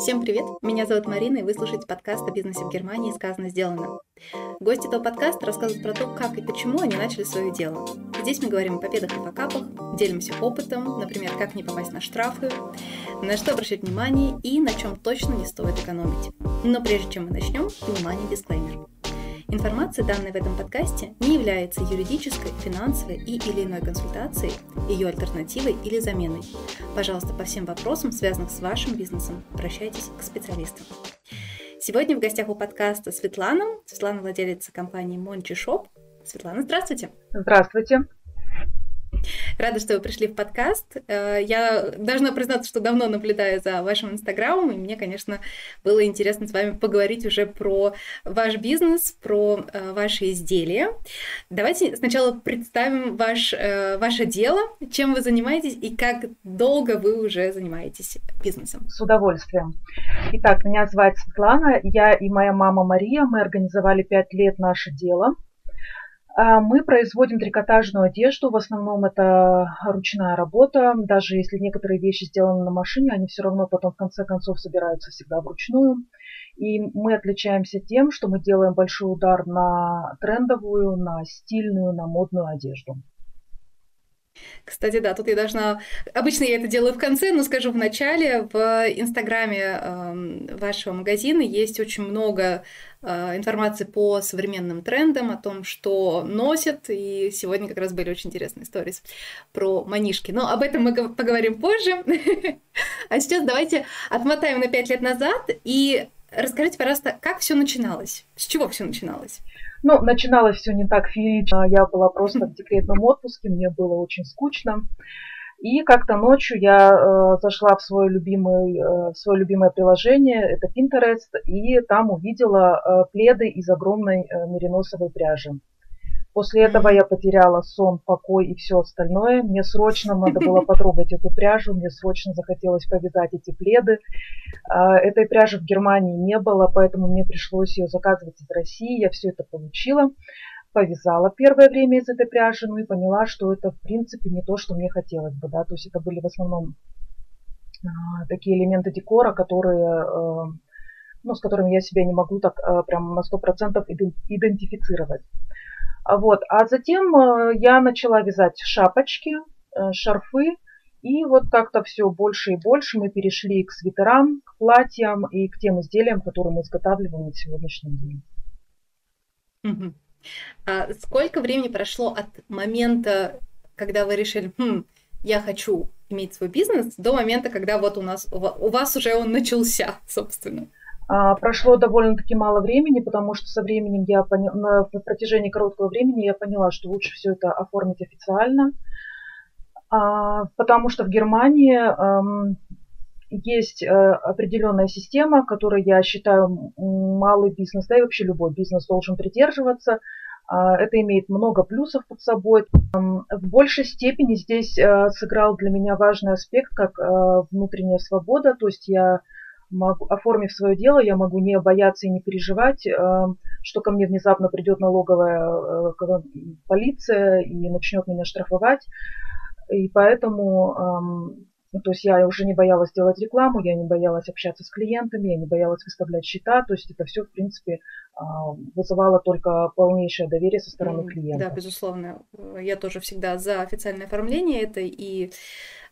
Всем привет! Меня зовут Марина, и вы слушаете подкаст о бизнесе в Германии «Сказано, сделано». Гости этого подкаста рассказывают про то, как и почему они начали свое дело. Здесь мы говорим о победах и факапах, делимся опытом, например, как не попасть на штрафы, на что обращать внимание и на чем точно не стоит экономить. Но прежде чем мы начнем, внимание, дисклеймер. Информация, данная в этом подкасте, не является юридической, финансовой и или иной консультацией, ее альтернативой или заменой. Пожалуйста, по всем вопросам, связанным с вашим бизнесом, обращайтесь к специалистам. Сегодня в гостях у подкаста Светлана. Светлана владелица компании Мончи Шоп. Светлана, здравствуйте. Здравствуйте. Рада, что вы пришли в подкаст. Э, я должна признаться, что давно наблюдаю за вашим инстаграмом, и мне, конечно, было интересно с вами поговорить уже про ваш бизнес, про э, ваши изделия. Давайте сначала представим ваш, э, ваше дело, чем вы занимаетесь и как долго вы уже занимаетесь бизнесом. С удовольствием. Итак, меня зовут Светлана, я и моя мама Мария, мы организовали пять лет наше дело – мы производим трикотажную одежду, в основном это ручная работа. Даже если некоторые вещи сделаны на машине, они все равно потом в конце концов собираются всегда вручную. И мы отличаемся тем, что мы делаем большой удар на трендовую, на стильную, на модную одежду. Кстати, да, тут я должна... Обычно я это делаю в конце, но скажу в начале. В инстаграме э, вашего магазина есть очень много информации по современным трендам, о том, что носят, и сегодня как раз были очень интересные истории про манишки. Но об этом мы поговорим позже. А сейчас давайте отмотаем на пять лет назад и расскажите, пожалуйста, как все начиналось? С чего все начиналось? Ну, начиналось все не так феерично. Я была просто в декретном отпуске, мне было очень скучно. И как-то ночью я э, зашла в свое, любимый, э, свое любимое приложение, это Pinterest, и там увидела э, пледы из огромной э, мериносовой пряжи. После этого я потеряла сон, покой и все остальное. Мне срочно надо было потрогать эту пряжу, мне срочно захотелось повязать эти пледы. А, этой пряжи в Германии не было, поэтому мне пришлось ее заказывать из России. Я все это получила, повязала первое время из этой пряжи, ну и поняла, что это в принципе не то, что мне хотелось бы. Да? То есть это были в основном а, такие элементы декора, которые э, ну, с которыми я себя не могу так э, прям на 100% идентифицировать. А вот. А затем э, я начала вязать шапочки, э, шарфы, и вот как-то все больше и больше мы перешли к свитерам, к платьям и к тем изделиям, которые мы изготавливаем на сегодняшний день. Угу. А сколько времени прошло от момента, когда вы решили, хм, я хочу иметь свой бизнес, до момента, когда вот у нас у вас уже он начался, собственно? А, прошло довольно-таки мало времени, потому что со временем я поняла, на протяжении короткого времени я поняла, что лучше все это оформить официально, а, потому что в Германии есть э, определенная система, которой я считаю малый бизнес, да и вообще любой бизнес должен придерживаться. А, это имеет много плюсов под собой. В большей степени здесь э, сыграл для меня важный аспект, как э, внутренняя свобода, то есть я могу, оформив свое дело, я могу не бояться и не переживать, что ко мне внезапно придет налоговая полиция и начнет меня штрафовать. И поэтому ну, то есть я уже не боялась делать рекламу, я не боялась общаться с клиентами, я не боялась выставлять счета. То есть это все, в принципе, а, вызывало только полнейшее доверие со стороны клиента. Да, безусловно. Я тоже всегда за официальное оформление. Это и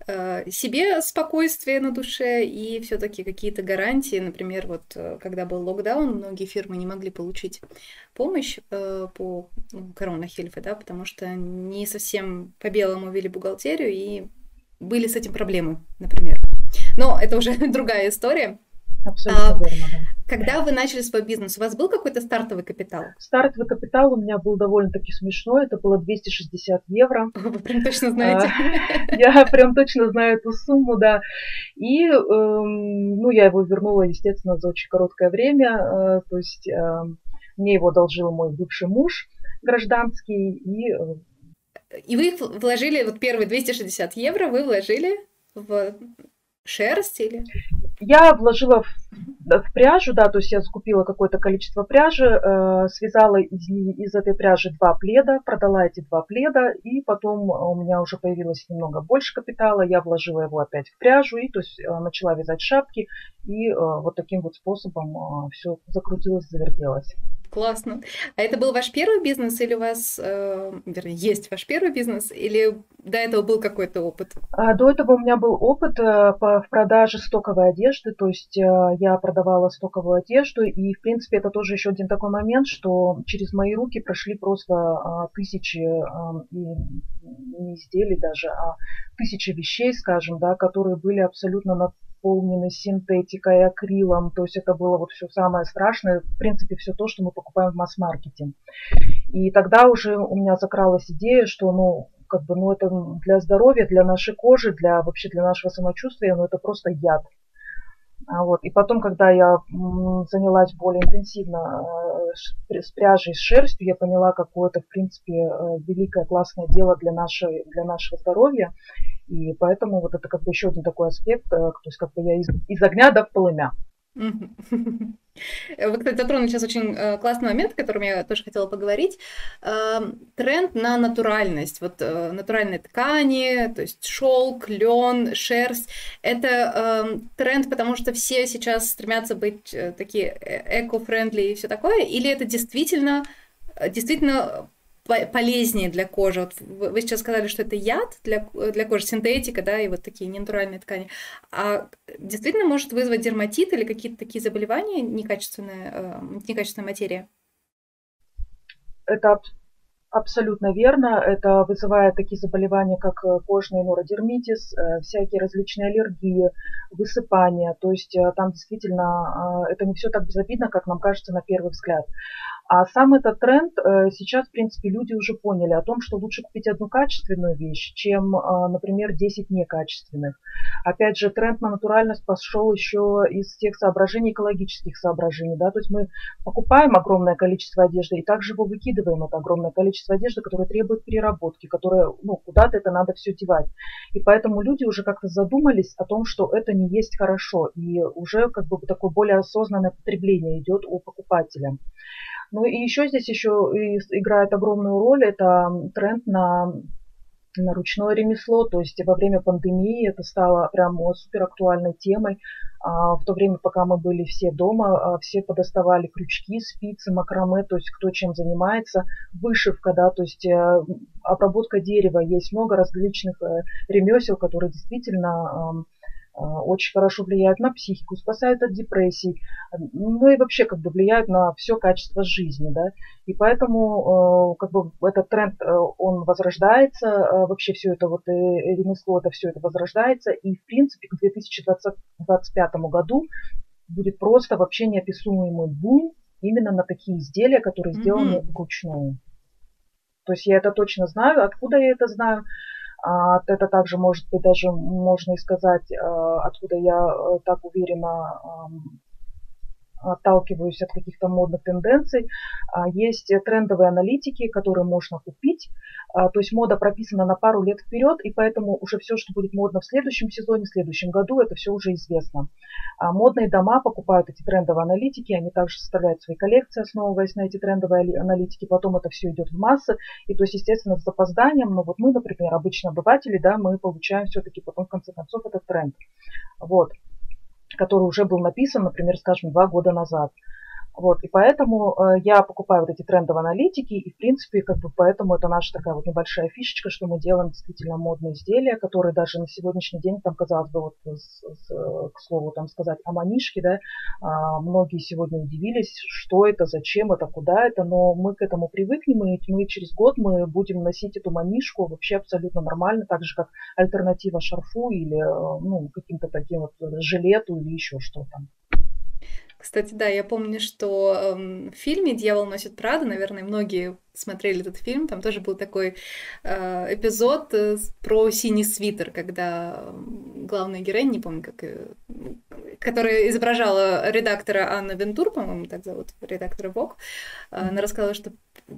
э, себе спокойствие на душе, и все-таки какие-то гарантии. Например, вот э, когда был локдаун, многие фирмы не могли получить помощь э, по ну, коронахильфе, да, потому что не совсем по белому вели бухгалтерию, и были с этим проблемы, например. Но это уже другая история. Абсолютно а, верно, да. Когда вы начали свой бизнес, у вас был какой-то стартовый капитал? Стартовый капитал у меня был довольно-таки смешной, это было 260 евро. Вы прям точно знаете? А, я прям точно знаю эту сумму, да. И, эм, ну, я его вернула, естественно, за очень короткое время, э, то есть эм, мне его одолжил мой бывший муж гражданский, и э, и вы вложили, вот первые 260 евро вы вложили в шерсть или? Я вложила в, в пряжу, да, то есть я закупила какое-то количество пряжи, э, связала из, из этой пряжи два пледа, продала эти два пледа, и потом у меня уже появилось немного больше капитала, я вложила его опять в пряжу, и то есть э, начала вязать шапки, и э, вот таким вот способом э, все закрутилось, завертелось. Классно. А это был ваш первый бизнес или у вас, э, вернее, есть ваш первый бизнес, или до этого был какой-то опыт? А, до этого у меня был опыт э, по, в продаже стоковой одежды, то есть э, я продавала стоковую одежду, и, в принципе, это тоже еще один такой момент, что через мои руки прошли просто э, тысячи, э, не изделий даже, а тысячи вещей, скажем, да, которые были абсолютно на наполнены синтетикой, акрилом. То есть это было вот все самое страшное, в принципе, все то, что мы покупаем в масс-маркете. И тогда уже у меня закралась идея, что, ну, как бы, ну, это для здоровья, для нашей кожи, для вообще для нашего самочувствия, ну, это просто яд. А вот. И потом, когда я занялась более интенсивно э, с пряжей, с шерстью, я поняла, какое это, в принципе, э, великое, классное дело для, нашей, для нашего здоровья. И поэтому вот это как бы еще один такой аспект, э, то есть как бы я из, из огня до полымя. Вы, кстати, затронули сейчас очень э, классный момент, о котором я тоже хотела поговорить. Эм, тренд на натуральность. Вот э, натуральные ткани, то есть шелк, лен, шерсть. Это эм, тренд, потому что все сейчас стремятся быть такие эко-френдли и все такое? Или это действительно, действительно полезнее для кожи. Вот вы сейчас сказали, что это яд для, для кожи, синтетика, да, и вот такие ненатуральные ткани. А действительно может вызвать дерматит или какие-то такие заболевания, некачественная, э, некачественная материя? Это абсолютно верно. Это вызывает такие заболевания, как э, кожный нородермитис, э, всякие различные аллергии, высыпания. То есть там действительно это не все так безобидно, как нам кажется на первый взгляд. А сам этот тренд э, сейчас, в принципе, люди уже поняли о том, что лучше купить одну качественную вещь, чем, э, например, 10 некачественных. Опять же, тренд на натуральность пошел еще из тех соображений, экологических соображений. Да? То есть мы покупаем огромное количество одежды и также его выкидываем, это огромное количество одежды, которое требует переработки, которое, ну, куда-то это надо все девать. И поэтому люди уже как-то задумались о том, что это не есть хорошо. И уже как бы такое более осознанное потребление идет у покупателя. Ну и еще здесь еще играет огромную роль, это тренд на на ручное ремесло, то есть во время пандемии это стало прям супер актуальной темой. А в то время, пока мы были все дома, а, все подоставали крючки, спицы, макраме, то есть кто чем занимается, вышивка, да, то есть э, обработка дерева. Есть много различных э, ремесел, которые действительно а, очень хорошо влияют на психику, спасают от депрессий, ну и вообще как бы влияют на все качество жизни, да. И поэтому э, как бы этот тренд, э, он возрождается, э, вообще все это вот ремесло, это все это возрождается, и в принципе к 2025 году будет просто вообще неописуемый бум именно на такие изделия, которые сделаны mm-hmm. вручную. То есть я это точно знаю. Откуда я это знаю? А, это также может быть даже можно и сказать, а, откуда я э, так уверенно отталкиваюсь от каких-то модных тенденций. А, есть трендовые аналитики, которые можно купить. А, то есть мода прописана на пару лет вперед, и поэтому уже все, что будет модно в следующем сезоне, в следующем году, это все уже известно. А, модные дома покупают эти трендовые аналитики, они также составляют свои коллекции, основываясь на эти трендовые аналитики, потом это все идет в массы, и то есть, естественно, с запозданием, но вот мы, например, обычные обыватели, да, мы получаем все-таки потом, в конце концов, этот тренд. Вот который уже был написан, например, скажем, два года назад. Вот, и поэтому э, я покупаю вот эти трендовые аналитики, и, в принципе, как бы поэтому это наша такая вот небольшая фишечка, что мы делаем действительно модные изделия, которые даже на сегодняшний день, там, казалось бы, вот, с, с, к слову, там, сказать о манишке, да, э, многие сегодня удивились, что это, зачем это, куда это, но мы к этому привыкнем, и мы через год мы будем носить эту манишку вообще абсолютно нормально, так же, как альтернатива шарфу или, э, ну, каким-то таким вот жилету или еще что-то. Кстати, да, я помню, что э, в фильме «Дьявол носит Прада», наверное, многие смотрели этот фильм, там тоже был такой э, эпизод э, про синий свитер, когда главная героиня, не помню, как, которая изображала редактора Анна Вентур, по-моему, так зовут, редактора Vogue, э, она рассказала, что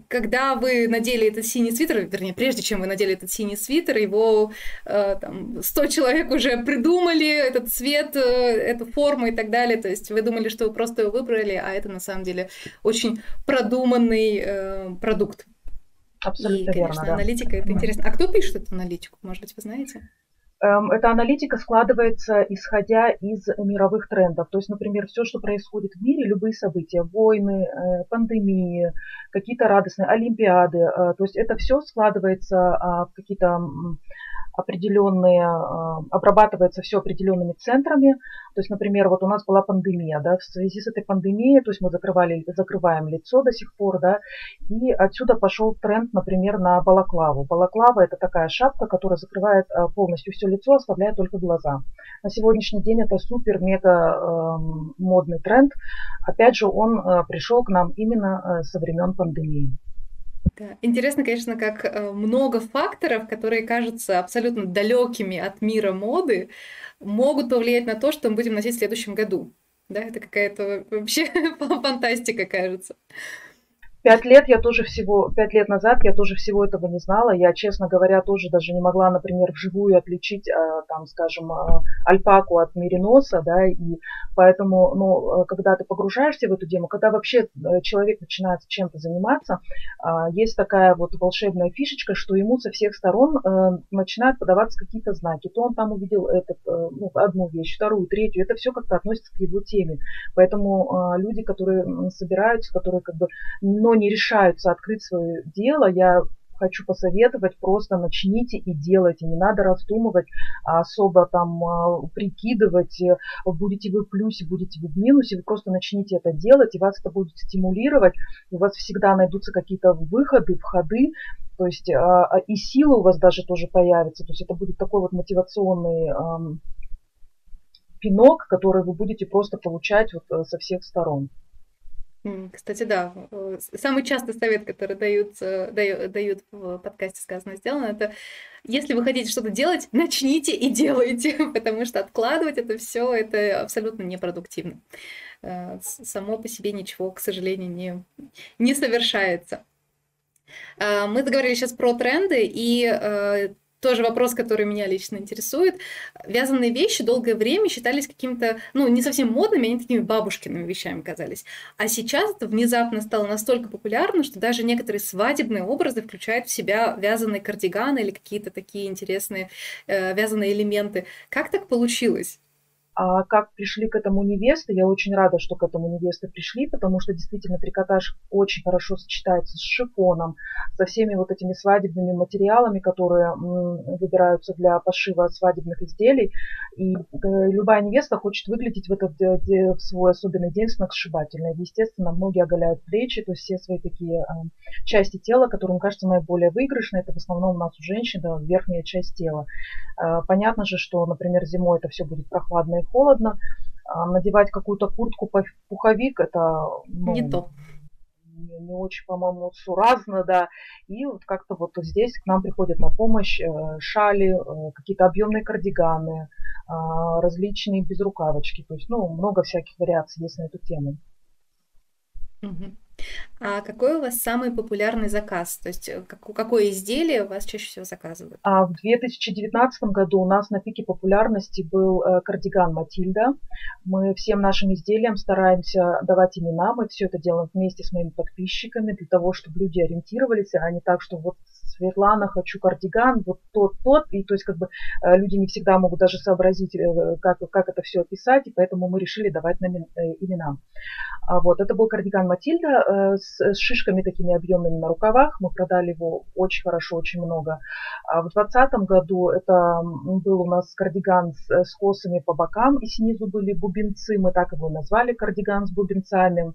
когда вы надели этот синий свитер, вернее, прежде чем вы надели этот синий свитер, его э, там, 100 человек уже придумали, этот цвет, э, эту форму и так далее. То есть вы думали, что вы просто его выбрали, а это на самом деле очень продуманный э, продукт. Абсолютно и, конечно, верно, да. аналитика это интересно. А кто пишет эту аналитику? Может быть, вы знаете? Эм, эта аналитика складывается исходя из мировых трендов. То есть, например, все, что происходит в мире, любые события, войны, э, пандемии, какие-то радостные олимпиады, э, то есть это все складывается а, в какие-то определенные, а, обрабатывается все определенными центрами. То есть, например, вот у нас была пандемия, да, в связи с этой пандемией, то есть мы закрывали, закрываем лицо до сих пор, да, и отсюда пошел тренд, например, на балаклаву. Балаклава это такая шапка, которая закрывает а, полностью все лицо, оставляя только глаза. На сегодняшний день это супер-мега э, модный тренд. Опять же, он э, пришел к нам именно э, со времен пандемии. Да. Интересно, конечно, как э, много факторов, которые кажутся абсолютно далекими от мира моды, могут повлиять на то, что мы будем носить в следующем году. Да, это какая-то вообще фантастика, кажется. Пять лет я тоже всего, пять лет назад я тоже всего этого не знала. Я, честно говоря, тоже даже не могла, например, вживую отличить, а, там, скажем, а, альпаку от мериноса, да, и поэтому, ну, когда ты погружаешься в эту тему, когда вообще э, человек начинает чем-то заниматься, а, есть такая вот волшебная фишечка, что ему со всех сторон э, начинают подаваться какие-то знаки. То он там увидел этот, э, ну, одну вещь, вторую, третью. Это все как-то относится к его теме. Поэтому люди, которые собираются, которые как бы, но не решаются открыть свое дело, я хочу посоветовать, просто начните и делайте. Не надо раздумывать, особо там а, прикидывать, э, будете вы в плюсе, будете вы в минусе. Вы просто начните это делать, и вас это будет стимулировать. У вас всегда найдутся какие-то выходы, входы. То есть а, а, и силы у вас даже тоже появятся. То есть это будет такой вот мотивационный пинок, который вы будете просто получать вот э, со всех сторон. Кстати, да, э, самый частый совет, который дают, э, дают, дают в подкасте «Сказано, сделано», это если вы хотите что-то делать, начните и делайте, потому что откладывать это все это абсолютно непродуктивно. Э, само по себе ничего, к сожалению, не, не совершается. Мы заговорили сейчас про тренды, и тоже вопрос, который меня лично интересует. Вязаные вещи долгое время считались какими-то, ну, не совсем модными, они такими бабушкиными вещами казались. А сейчас это внезапно стало настолько популярно, что даже некоторые свадебные образы включают в себя вязаные кардиганы или какие-то такие интересные э, вязаные элементы. Как так получилось? А как пришли к этому невесты, я очень рада, что к этому невесты пришли, потому что действительно трикотаж очень хорошо сочетается с шифоном, со всеми вот этими свадебными материалами, которые выбираются для пошива свадебных изделий. И э, любая невеста хочет выглядеть в этот в свой особенный день сногсшибательно. Естественно, многие оголяют плечи, то есть все свои такие а, части тела, которые, мне кажется, наиболее выигрышные. Это в основном у нас у женщин да, верхняя часть тела. Понятно же, что, например, зимой это все будет прохладно и холодно. А надевать какую-то куртку, пуховик, это ну, не то. Не, не очень, по-моему, суразно, да. И вот как-то вот здесь к нам приходят на помощь э, шали, э, какие-то объемные кардиганы, а, различные безрукавочки. То есть, ну, много всяких вариаций есть на эту тему. Угу. А какой у вас самый популярный заказ? То есть э, какое изделие у вас чаще всего заказывают? А в 2019 году у нас на пике популярности был э, кардиган Матильда. Мы всем нашим изделиям стараемся давать имена. Мы все это делаем вместе с моими подписчиками для того, чтобы люди ориентировались, а не так, что вот Светлана, хочу кардиган, вот тот, тот. И то есть как бы э, люди не всегда могут даже сообразить, как, как это все описать, и поэтому мы решили давать нам имена. А вот, это был кардиган Матильда с, с шишками такими объемными на рукавах. Мы продали его очень хорошо, очень много. А в 2020 году это был у нас кардиган с, с косами по бокам, и снизу были бубенцы. Мы так его назвали, кардиган с бубенцами.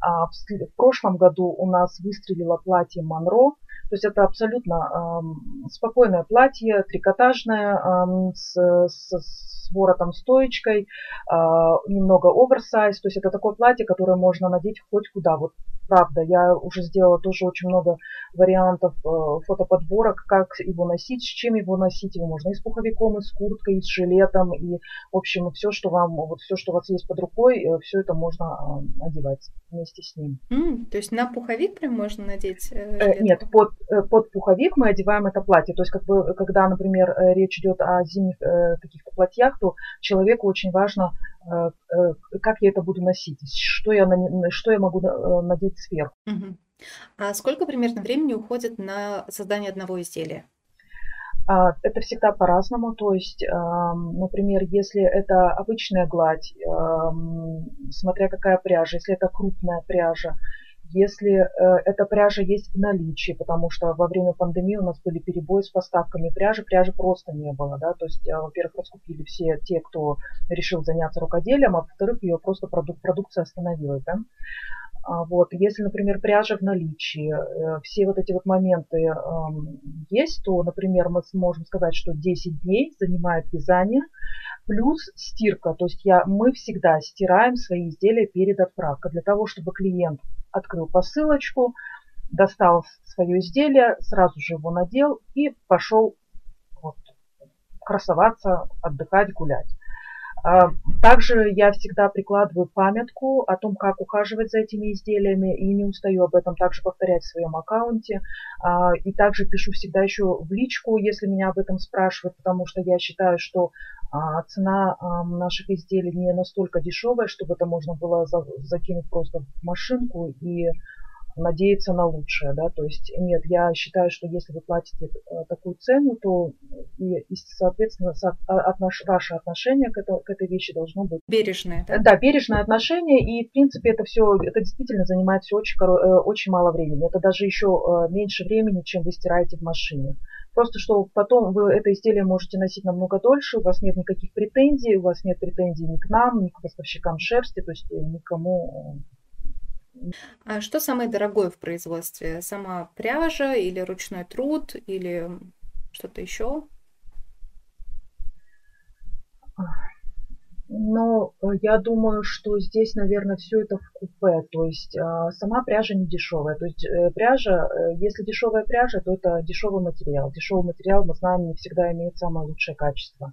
А в прошлом году у нас выстрелило платье Монро. То есть это абсолютно спокойное платье, трикотажное, с, с, с воротом стоечкой, а, немного оверсайз. То есть это такое платье, которое можно надеть хоть куда. Вот правда, я уже сделала тоже очень много вариантов э, фотоподборок, как его носить, с чем его носить. Его можно и с пуховиком, и с курткой, и с жилетом, и, в общем, все, что вам, вот все, что у вас есть под рукой, э, все это можно а, одевать вместе с ним. Mm, то есть на пуховик прям можно надеть? Э, нет, под, под пуховик мы одеваем это платье. То есть, как бы, когда, например, речь идет о зимних каких-то платьях, то человеку очень важно Э, э, как я это буду носить, что я, что я могу э, надеть сверху. Угу. А сколько примерно времени уходит на создание одного изделия? А, это всегда по-разному. То есть, например, если это обычная гладь, смотря какая пряжа, если это крупная пряжа, если э, эта пряжа есть в наличии, потому что во время пандемии у нас были перебои с поставками пряжи, пряжи просто не было, да, то есть, э, во-первых, раскупили все те, кто решил заняться рукоделием, а во-вторых, ее просто продук- продукция остановилась, да. А вот, если, например, пряжа в наличии, э, все вот эти вот моменты э, есть, то, например, мы сможем сказать, что 10 дней занимает вязание, плюс стирка. То есть я, мы всегда стираем свои изделия перед отправкой, для того, чтобы клиент открыл посылочку, достал свое изделие, сразу же его надел и пошел вот, красоваться, отдыхать, гулять. А, также я всегда прикладываю памятку о том, как ухаживать за этими изделиями, и не устаю об этом также повторять в своем аккаунте. А, и также пишу всегда еще в личку, если меня об этом спрашивают, потому что я считаю, что а, цена наших изделий не настолько дешевая, чтобы это можно было закинуть просто в машинку и надеяться на лучшее, да, то есть нет, я считаю, что если вы платите э, такую цену, то и, и соответственно, отнош, ваше отношение к, это, к этой вещи должно быть бережное. Да? да, бережное отношение, и в принципе это все, это действительно занимает все очень, э, очень мало времени, это даже еще э, меньше времени, чем вы стираете в машине. Просто что потом вы это изделие можете носить намного дольше, у вас нет никаких претензий, у вас нет претензий ни к нам, ни к поставщикам шерсти, то есть никому а что самое дорогое в производстве? Сама пряжа или ручной труд или что-то еще? Ну, я думаю, что здесь, наверное, все это в купе. То есть а, сама пряжа не дешевая. То есть э, пряжа, э, если дешевая пряжа, то это дешевый материал. Дешевый материал, мы знаем, не всегда имеет самое лучшее качество.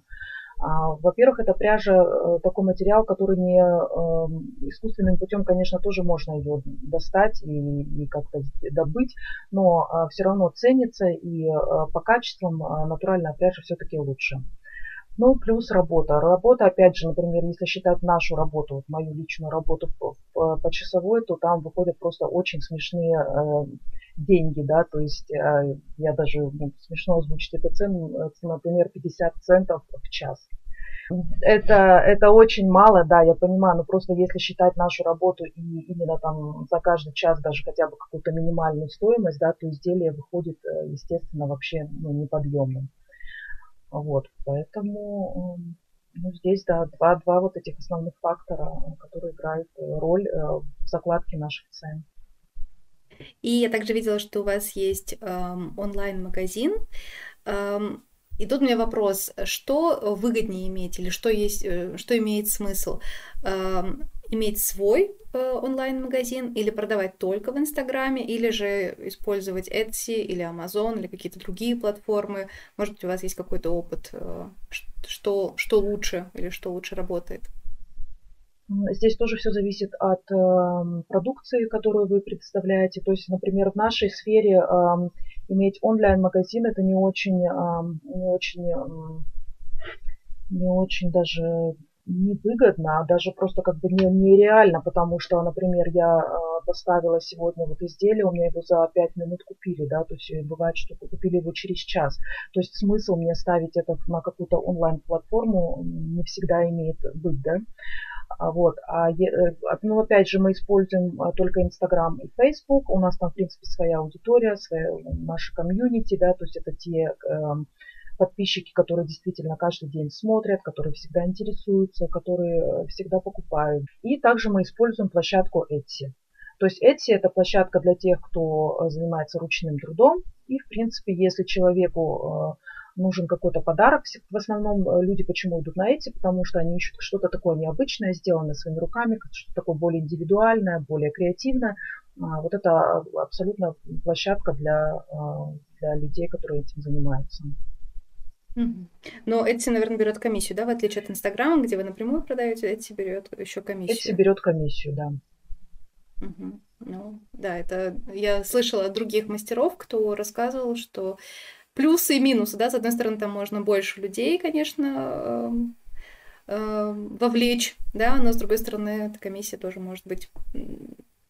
А, во-первых, это пряжа, э, такой материал, который не эм, искусственным путем, конечно, тоже можно ее достать и, и как-то добыть, но а, все равно ценится и э, по качествам а, натуральная пряжа все-таки лучше. Ну, плюс работа. Работа, опять же, например, если считать нашу работу, вот мою личную работу по, по часовой, то там выходят просто очень смешные э, деньги, да, то есть э, я даже ну, смешно озвучить эту цену, э, например, 50 центов в час. Это, это очень мало, да, я понимаю, но просто если считать нашу работу и именно там за каждый час даже хотя бы какую-то минимальную стоимость, да, то изделие выходит, э, естественно, вообще ну, неподъемным. Вот, поэтому ну, здесь, да, два, два вот этих основных фактора, которые играют роль в закладке наших цен. И я также видела, что у вас есть эм, онлайн-магазин. Эм, и тут у меня вопрос, что выгоднее иметь или что, есть, э, что имеет смысл? Эм, иметь свой э, онлайн-магазин или продавать только в Инстаграме, или же использовать Etsy или Amazon или какие-то другие платформы? Может быть, у вас есть какой-то опыт, э, что, что лучше или что лучше работает? Здесь тоже все зависит от э, продукции, которую вы представляете. То есть, например, в нашей сфере э, иметь онлайн-магазин это не очень, э, не очень, не очень даже невыгодно, а даже просто как бы не, нереально, потому что, например, я э, поставила сегодня вот изделие, у меня его за 5 минут купили, да, то есть бывает, что купили его через час. То есть смысл мне ставить это на какую-то онлайн-платформу не всегда имеет быть, да. А, вот. А, э, ну, опять же, мы используем а, только Инстаграм и Фейсбук. У нас там, в принципе, своя аудитория, своя, наша комьюнити, да, то есть это те э, подписчики, которые действительно каждый день смотрят, которые всегда интересуются, которые э, всегда покупают. И также мы используем площадку Etsy. То есть Etsy это площадка для тех, кто э, занимается ручным трудом, И, в принципе, если человеку нужен какой-то подарок. В основном э, люди почему идут на эти? Потому что они ищут что-то такое необычное, сделанное своими руками, что-то такое более индивидуальное, более креативное. А, вот это абсолютно площадка для, а, для людей, которые этим занимаются. Но Etsy, наверное, берет комиссию, да, в отличие от Инстаграма, где вы напрямую продаете, Etsy берет еще комиссию. Etsy берет комиссию, да. Угу. Ну, да, это я слышала от других мастеров, кто рассказывал, что плюсы и минусы, да, с одной стороны, там можно больше людей, конечно, э, вовлечь, да, но с другой стороны, эта комиссия тоже может быть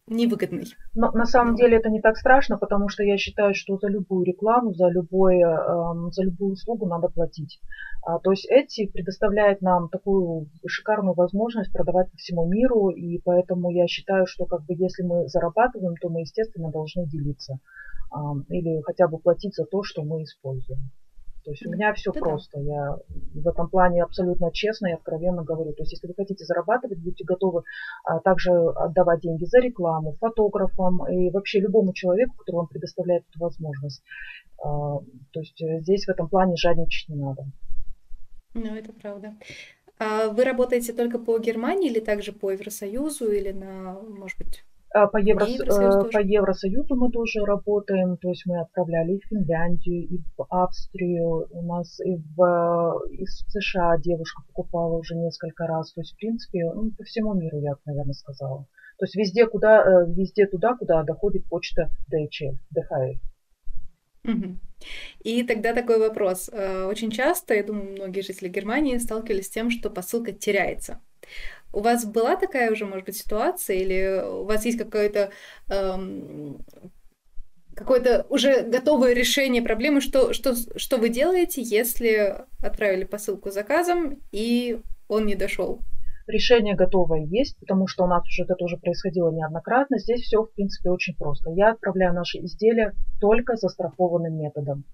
невыгодный. Но на самом деле это не так страшно, потому что я считаю, что за любую рекламу, за, любой, эм, за любую услугу надо платить. А, то есть эти предоставляет нам такую шикарную возможность продавать по всему миру, и поэтому я считаю, что как бы если мы зарабатываем, то мы, естественно, должны делиться или хотя бы платить за то, что мы используем. То есть у меня все да просто. Я в этом плане абсолютно честно и откровенно говорю. То есть если вы хотите зарабатывать, будьте готовы а, также отдавать деньги за рекламу, фотографам и вообще любому человеку, который вам предоставляет эту возможность. А, то есть э, здесь в этом плане жадничать не надо. Ну, это правда. А вы работаете только по Германии или также по Евросоюзу или на, может быть, по, Евро... Евросоюз по Евросоюзу мы тоже работаем, то есть мы отправляли и в Финляндию, и в Австрию, у нас и в из США девушка покупала уже несколько раз, то есть в принципе ну, по всему миру я, наверное, сказала. То есть везде, куда, э, везде туда, куда доходит почта DHL, DHL. И тогда такой вопрос. Э, очень часто, я думаю, многие жители Германии сталкивались с тем, что посылка теряется. У вас была такая уже, может быть, ситуация, или у вас есть какое-то эм, какое-то уже готовое решение проблемы, что, что, что вы делаете, если отправили посылку заказом и он не дошел? Решение готовое есть, потому что у нас уже это тоже происходило неоднократно. Здесь все, в принципе, очень просто. Я отправляю наши изделия только застрахованным методом.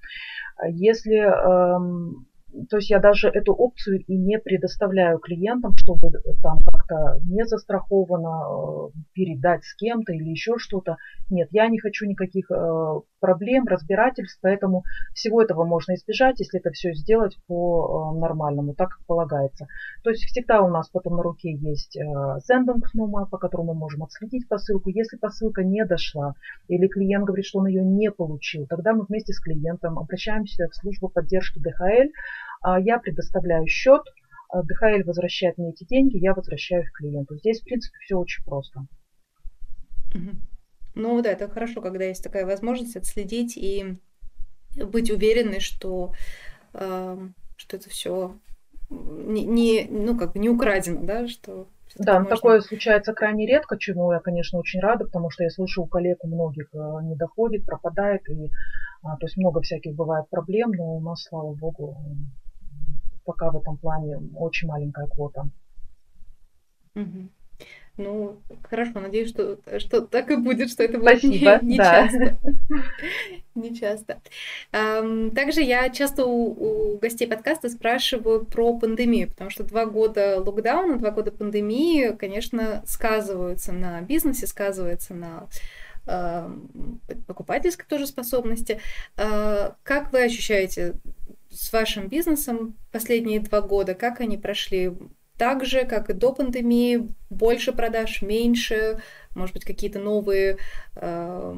Если эм, то есть я даже эту опцию и не предоставляю клиентам, чтобы там как-то не застрахованно э, передать с кем-то или еще что-то. Нет, я не хочу никаких э, проблем, разбирательств, поэтому всего этого можно избежать, если это все сделать по э, так как полагается. То есть всегда у нас потом на руке есть sending number, по которому мы можем отследить посылку. Если посылка не дошла или клиент говорит, что он ее не получил, тогда мы вместе с клиентом обращаемся в службу поддержки ДХЛ, а я предоставляю счет, ДХЛ возвращает мне эти деньги, я возвращаю их клиенту. Здесь, в принципе, все очень просто. Ну да, это хорошо, когда есть такая возможность отследить и быть уверенной, что, э, что это все не, не, ну, как бы не украдено, да, что да, можно... такое случается крайне редко, чему я, конечно, очень рада, потому что я слышу у коллег у многих э, не доходит, пропадает, и, а, то есть много всяких бывает проблем, но у нас, слава богу, пока в этом плане очень маленькая квота. Угу. Ну, хорошо, надеюсь, что, что так и будет, что это будет Спасибо, не, не да. часто. Не часто. Также я часто у, у гостей подкаста спрашиваю про пандемию, потому что два года локдауна, два года пандемии, конечно, сказываются на бизнесе, сказываются на покупательской тоже способности. А, как вы ощущаете с вашим бизнесом последние два года, как они прошли? Так же, как и до пандемии, больше продаж, меньше, может быть, какие-то новые э,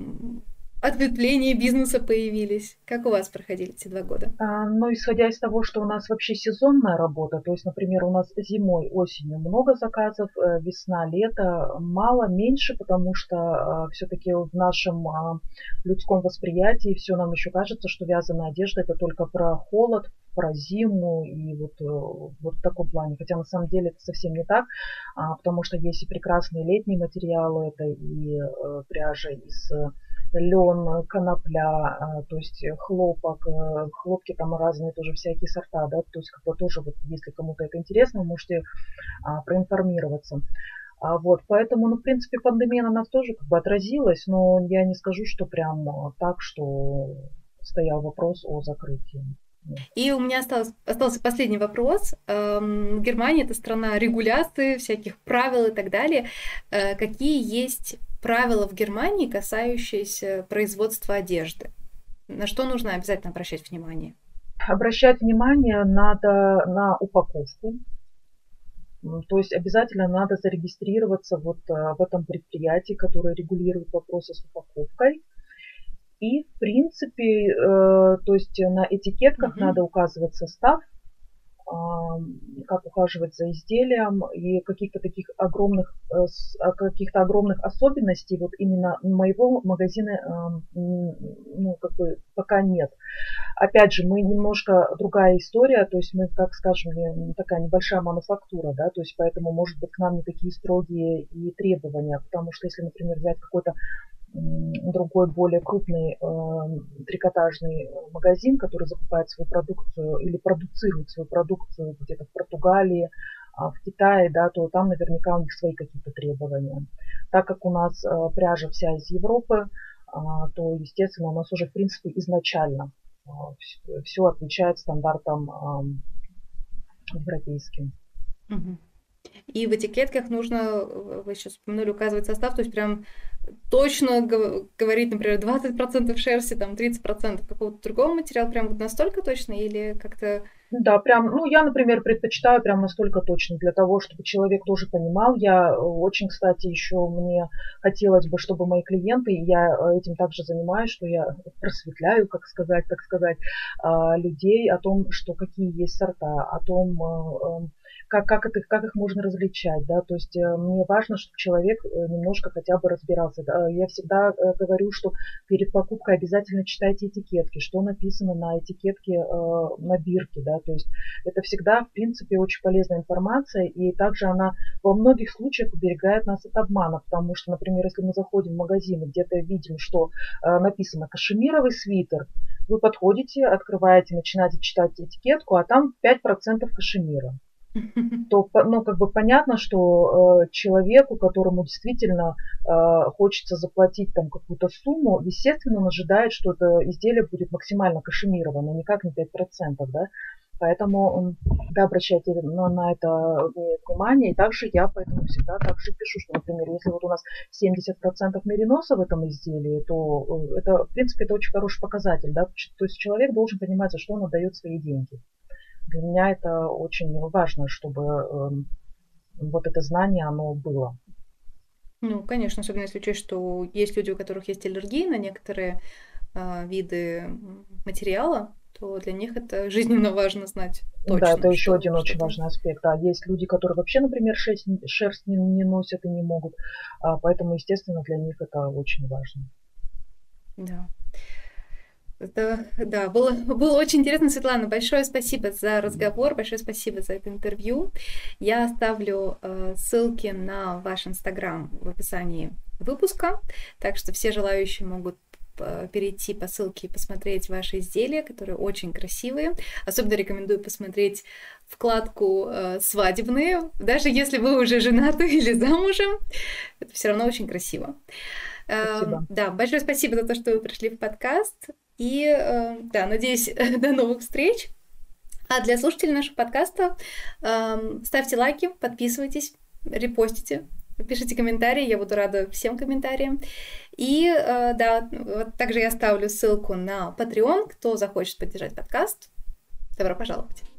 ответвления бизнеса появились. Как у вас проходили эти два года? А, ну, исходя из того, что у нас вообще сезонная работа, то есть, например, у нас зимой, осенью много заказов, э, весна, лето мало, меньше, потому что э, все-таки в нашем э, людском восприятии все нам еще кажется, что вязаная одежда это только про холод, про зиму и вот, вот в таком плане. Хотя на самом деле это совсем не так, а, потому что есть и прекрасные летние материалы, это и пряжа из лен, конопля, а, то есть хлопок, э, хлопки там разные тоже всякие сорта, да, то есть как бы тоже вот если кому-то это интересно, вы можете а, проинформироваться. А вот, поэтому, ну, в принципе, пандемия на нас тоже как бы отразилась, но я не скажу, что прям так, что стоял вопрос о закрытии. И у меня осталось, остался последний вопрос. Эм, Германия это страна регуляции, всяких правил и так далее. Э, какие есть правила в Германии, касающиеся производства одежды? на что нужно обязательно обращать внимание? Обращать внимание надо на упаковку. То есть обязательно надо зарегистрироваться вот в этом предприятии, которое регулирует вопросы с упаковкой. И, в принципе, э, то есть на этикетках угу. надо указывать состав, как ухаживать за изделием и каких-то таких огромных, э, а, каких-то огромных особенностей вот именно моего магазина ну, как бы пока нет. Опять же, мы немножко другая история, то есть мы, как скажем, такая небольшая мануфактура, да, то есть поэтому, может быть, к нам не такие строгие и требования, потому что если, например, взять какой-то другой более крупный э, трикотажный магазин, который закупает свою продукцию или продуцирует свою продукцию где-то в Португалии, а в Китае, да, то там наверняка у них свои какие-то требования. Так как у нас э, пряжа вся из Европы, э, то, естественно, у нас уже, в принципе, изначально э, все отвечает стандартам э, европейским. И в этикетках нужно, вы сейчас упомянули, указывать состав, то есть прям точно говорить, например, 20% шерсти, там 30% какого-то другого материала, прям вот настолько точно или как-то... Да, прям, ну, я, например, предпочитаю прям настолько точно, для того, чтобы человек тоже понимал. Я очень, кстати, еще мне хотелось бы, чтобы мои клиенты, я этим также занимаюсь, что я просветляю, как сказать, так сказать, а, людей о том, что какие есть сорта, о том, а, как, как, это, как их можно различать, да, то есть э, мне важно, чтобы человек э, немножко хотя бы разбирался. Я всегда э, говорю, что перед покупкой обязательно читайте этикетки, что написано на этикетке на бирке, да, то есть это всегда, в принципе, очень полезная информация, и также она во многих случаях уберегает нас от обмана, потому что, например, если мы заходим в магазин и где-то видим, что написано кашемировый свитер, вы подходите, открываете, начинаете читать этикетку, а там 5% кашемира то ну, как бы понятно, что э, человеку, которому действительно э, хочется заплатить там какую-то сумму, естественно, он ожидает, что это изделие будет максимально кашемировано, никак не 5%. Да? Поэтому да, обращайте на, на это внимание. И также я поэтому всегда также пишу, что, например, если вот у нас 70% мериноса в этом изделии, то э, это, в принципе, это очень хороший показатель. Да? То есть человек должен понимать, за что он отдает свои деньги для меня это очень важно, чтобы э, вот это знание, оно было. Ну, конечно, особенно если учесть, что есть люди, у которых есть аллергии на некоторые э, виды материала, то для них это жизненно важно знать. Точно, да, это еще один очень важный аспект. Да, есть люди, которые вообще, например, шерсть, шерсть не, не носят и не могут, а, поэтому, естественно, для них это очень важно. Да. Это, да, было, было очень интересно, Светлана. Большое спасибо за разговор, большое спасибо за это интервью. Я оставлю э, ссылки на ваш инстаграм в описании выпуска, так что все желающие могут э, перейти по ссылке и посмотреть ваши изделия, которые очень красивые. Особенно рекомендую посмотреть вкладку э, свадебные, даже если вы уже женаты или замужем, это все равно очень красиво. Спасибо. Э, да, большое спасибо за то, что вы пришли в подкаст. И э, да, надеюсь, до новых встреч. А для слушателей нашего подкаста э, ставьте лайки, подписывайтесь, репостите, пишите комментарии, я буду рада всем комментариям. И э, да, вот также я оставлю ссылку на Patreon, кто захочет поддержать подкаст. Добро пожаловать.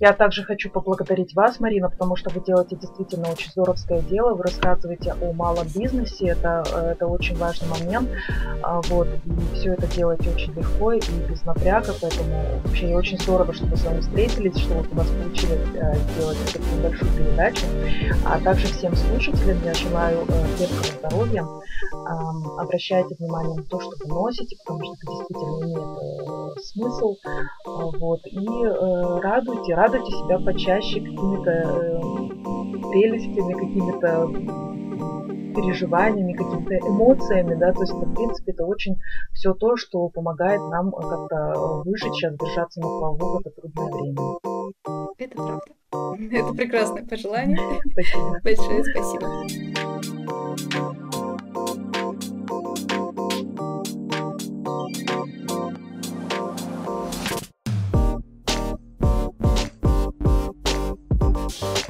Я также хочу поблагодарить вас, Марина, потому что вы делаете действительно очень здоровское дело. Вы рассказываете о малом бизнесе. Это, это очень важный момент. А, вот, и все это делаете очень легко и без напряга. Поэтому вообще очень здорово, что мы с вами встретились, что вот у вас получилось э, сделать такую небольшую передачу. А также всем слушателям я желаю э, крепкого здоровья. Обращайте внимание на то, что вы носите, потому что это действительно имеет э, смысл. Вот, и радуйтесь радуйте, радуйте себя почаще какими-то э, прелестями, какими-то переживаниями, какими-то эмоциями, да, то есть, в принципе, это очень все то, что помогает нам как-то выжить сейчас, держаться на плаву в это трудное время. Это правда. Это прекрасное пожелание. Спасибо. Большое спасибо.